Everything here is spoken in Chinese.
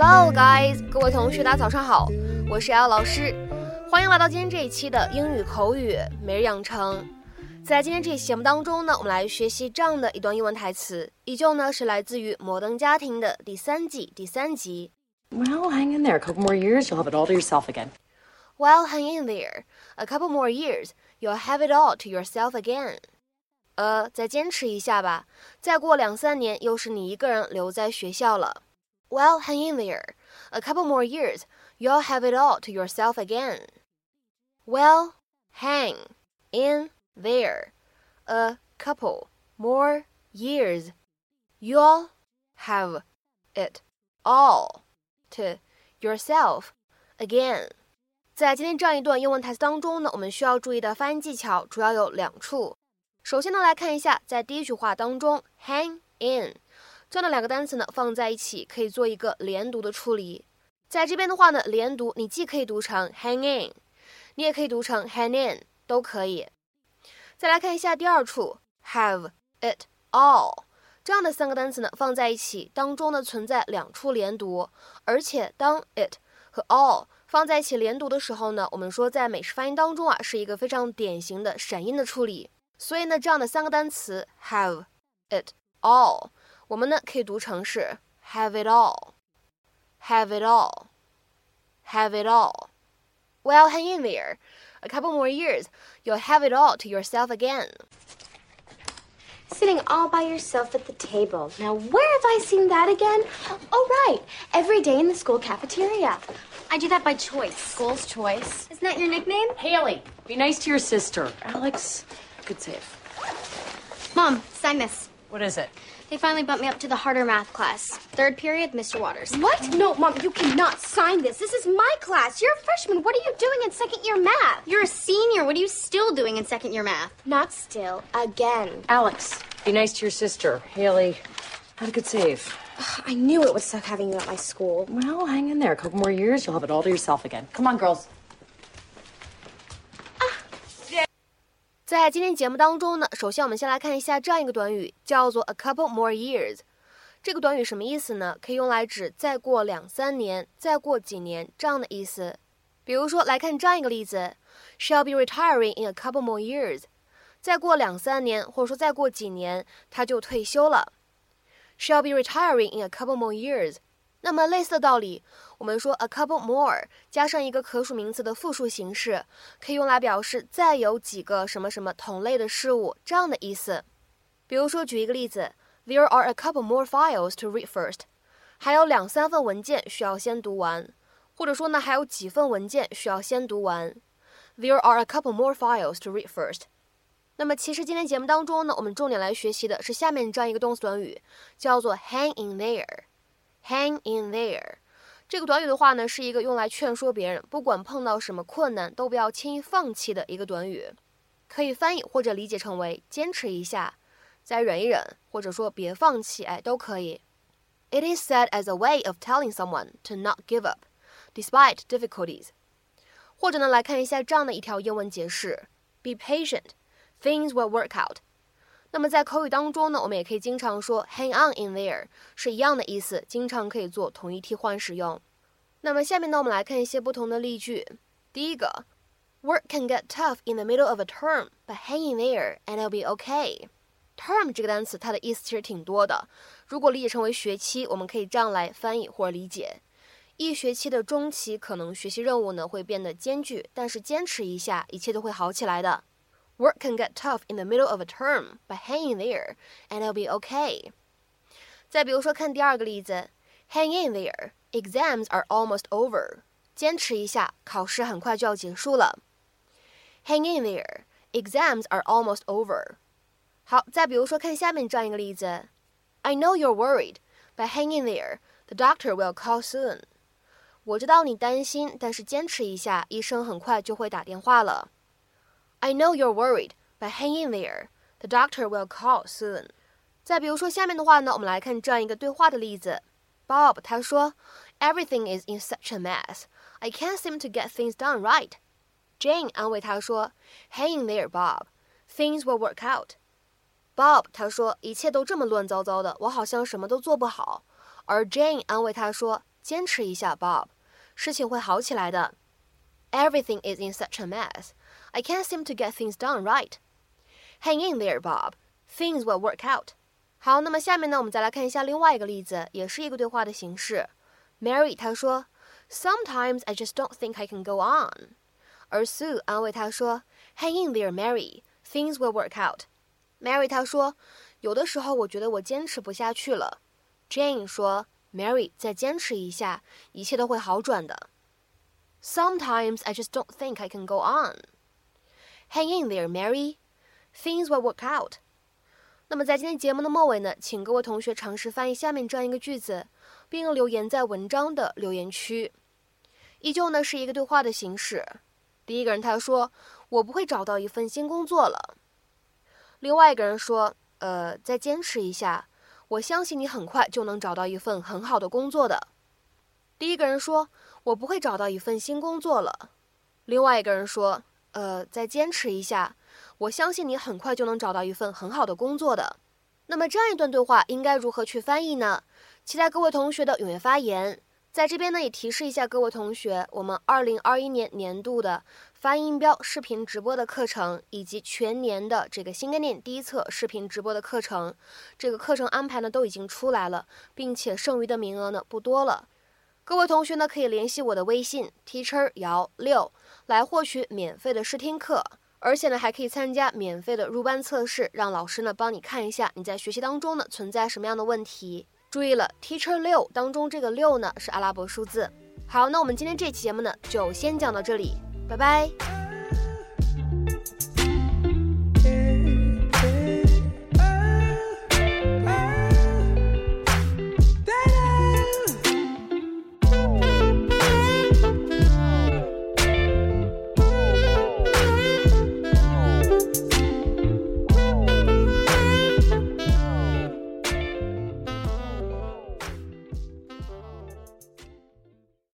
Hello, guys！各位同学，大家早上好，我是 L 老师，欢迎来到今天这一期的英语口语每日养成。在今天这期节目当中呢，我们来学习这样的一段英文台词，依旧呢是来自于《摩登家庭》的第三季第三集。Well, hang in there. A couple more years, you'll have it all to yourself again. Well, hang in there. A couple more years, you'll have it all to yourself again. 呃，再坚持一下吧，再过两三年，又是你一个人留在学校了。well, hang in there. A couple more years, you'll have it all to yourself again. Well, hang in there. A couple more years, you'll have it all to yourself again. 在今天这样一段英文台词当中呢，我们需要注意的发音技巧主要有两处。首先呢，来看一下在第一句话当中，hang in。 这样的两个单词呢放在一起，可以做一个连读的处理。在这边的话呢，连读你既可以读成 hang in，你也可以读成 hang in，都可以。再来看一下第二处 have it all，这样的三个单词呢放在一起，当中呢存在两处连读，而且当 it 和 all 放在一起连读的时候呢，我们说在美式发音当中啊是一个非常典型的闪音的处理。所以呢，这样的三个单词 have it all。我们呢可以读成是 have it all, have it all, have it all. Well, hang in there. A couple more years, you'll have it all to yourself again. Sitting all by yourself at the table. Now, where have I seen that again? Oh, right. Every day in the school cafeteria. I do that by choice. School's choice. Isn't that your nickname? Haley, be nice to your sister. Alex, good save. Mom, sign this. What is it? They finally bumped me up to the harder math class. Third period, Mr. Waters. What? No, Mom, you cannot sign this. This is my class. You're a freshman. What are you doing in second year math? You're a senior. What are you still doing in second year math? Not still. Again. Alex, be nice to your sister. Haley, had a good save. Ugh, I knew it would suck having you at my school. Well, hang in there. A couple more years, you'll have it all to yourself again. Come on, girls. 在今天节目当中呢，首先我们先来看一下这样一个短语，叫做 a couple more years。这个短语什么意思呢？可以用来指再过两三年、再过几年这样的意思。比如说，来看这样一个例子：She'll be retiring in a couple more years。再过两三年，或者说再过几年，她就退休了。She'll be retiring in a couple more years。那么类似的道理，我们说 a couple more 加上一个可数名词的复数形式，可以用来表示再有几个什么什么同类的事物这样的意思。比如说举一个例子，There are a couple more files to read first，还有两三份文件需要先读完，或者说呢还有几份文件需要先读完。There are a couple more files to read first。那么其实今天节目当中呢，我们重点来学习的是下面这样一个动词短语，叫做 hang in there。Hang in there，这个短语的话呢，是一个用来劝说别人，不管碰到什么困难，都不要轻易放弃的一个短语。可以翻译或者理解成为坚持一下，再忍一忍，或者说别放弃，哎，都可以。It is said as a way of telling someone to not give up despite difficulties。或者呢，来看一下这样的一条英文解释：Be patient, things will work out。那么在口语当中呢，我们也可以经常说 hang on in there，是一样的意思，经常可以做同义替换使用。那么下面呢，我们来看一些不同的例句。第一个，Work can get tough in the middle of a term，but hang in there and it'll be okay。term 这个单词它的意思其实挺多的，如果理解成为学期，我们可以这样来翻译或者理解：一学期的中期可能学习任务呢会变得艰巨，但是坚持一下，一切都会好起来的。Work can get tough in the middle of a term, but hang in there and it'll be okay. 再比如说，看第二个例子，Hang in there, exams are almost over. 坚持一下，考试很快就要结束了。Hang in there, exams are almost over. 好，再比如说，看下面这样一个例子，I know you're worried, but hang in there. The doctor will call soon. 我知道你担心，但是坚持一下，医生很快就会打电话了。 I know you're worried, but hang in there. The doctor will call soon. 再比如说下面的话呢，我们来看这样一个对话的例子。Bob 他说，Everything is in such a mess. I can't seem to get things done right. Jane 安慰他说，Hang in there, Bob. Things will work out. Bob 他说，一切都这么乱糟糟的，我好像什么都做不好。而 Jane 安慰他说， 坚持一下，Bob，事情会好起来的。Everything is in such a mess. I can't seem to get things done right. Hang in there, Bob. Things will work out. 好，那么下面呢，我们再来看一下另外一个例子，也是一个对话的形式。Mary 她说，Sometimes I just don't think I can go on。而 Sue 安慰她说，Hang in there, Mary. Things will work out. Mary 她说，有的时候我觉得我坚持不下去了。Jane 说，Mary 再坚持一下，一切都会好转的。Sometimes I just don't think I can go on. Hang in there, Mary. Things will work out. 那么在今天节目的末尾呢，请各位同学尝试翻译下面这样一个句子，并留言在文章的留言区。依旧呢是一个对话的形式。第一个人他说：“我不会找到一份新工作了。”另外一个人说：“呃，再坚持一下，我相信你很快就能找到一份很好的工作的。”第一个人说：“我不会找到一份新工作了。”另外一个人说：“呃，再坚持一下。”我相信你很快就能找到一份很好的工作的。那么这样一段对话应该如何去翻译呢？期待各位同学的踊跃发言。在这边呢，也提示一下各位同学，我们二零二一年年度的发音标视频直播的课程，以及全年的这个新概念第一册视频直播的课程，这个课程安排呢都已经出来了，并且剩余的名额呢不多了。各位同学呢可以联系我的微信 teacher 姚六来获取免费的试听课。而且呢，还可以参加免费的入班测试，让老师呢帮你看一下你在学习当中呢存在什么样的问题。注意了，Teacher 六当中这个六呢是阿拉伯数字。好，那我们今天这期节目呢就先讲到这里，拜拜。